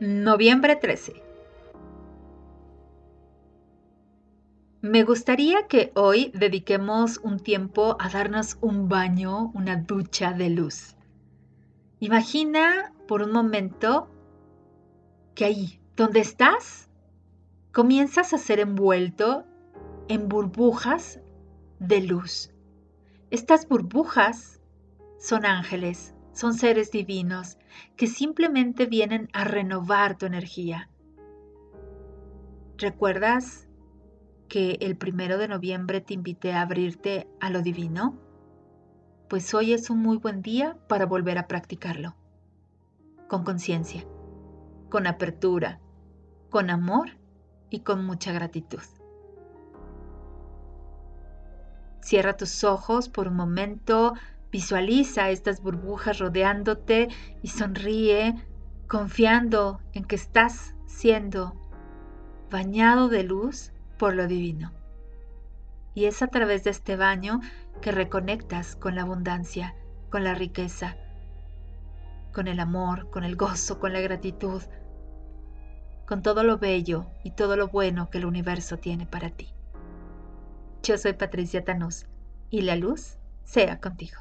Noviembre 13. Me gustaría que hoy dediquemos un tiempo a darnos un baño, una ducha de luz. Imagina por un momento que ahí, donde estás, comienzas a ser envuelto en burbujas de luz. Estas burbujas son ángeles, son seres divinos que simplemente vienen a renovar tu energía. ¿Recuerdas que el primero de noviembre te invité a abrirte a lo divino? Pues hoy es un muy buen día para volver a practicarlo. Con conciencia, con apertura, con amor y con mucha gratitud. Cierra tus ojos por un momento, visualiza estas burbujas rodeándote y sonríe confiando en que estás siendo bañado de luz por lo divino. Y es a través de este baño que reconectas con la abundancia, con la riqueza, con el amor, con el gozo, con la gratitud, con todo lo bello y todo lo bueno que el universo tiene para ti. Yo soy Patricia Tanús y la luz sea contigo.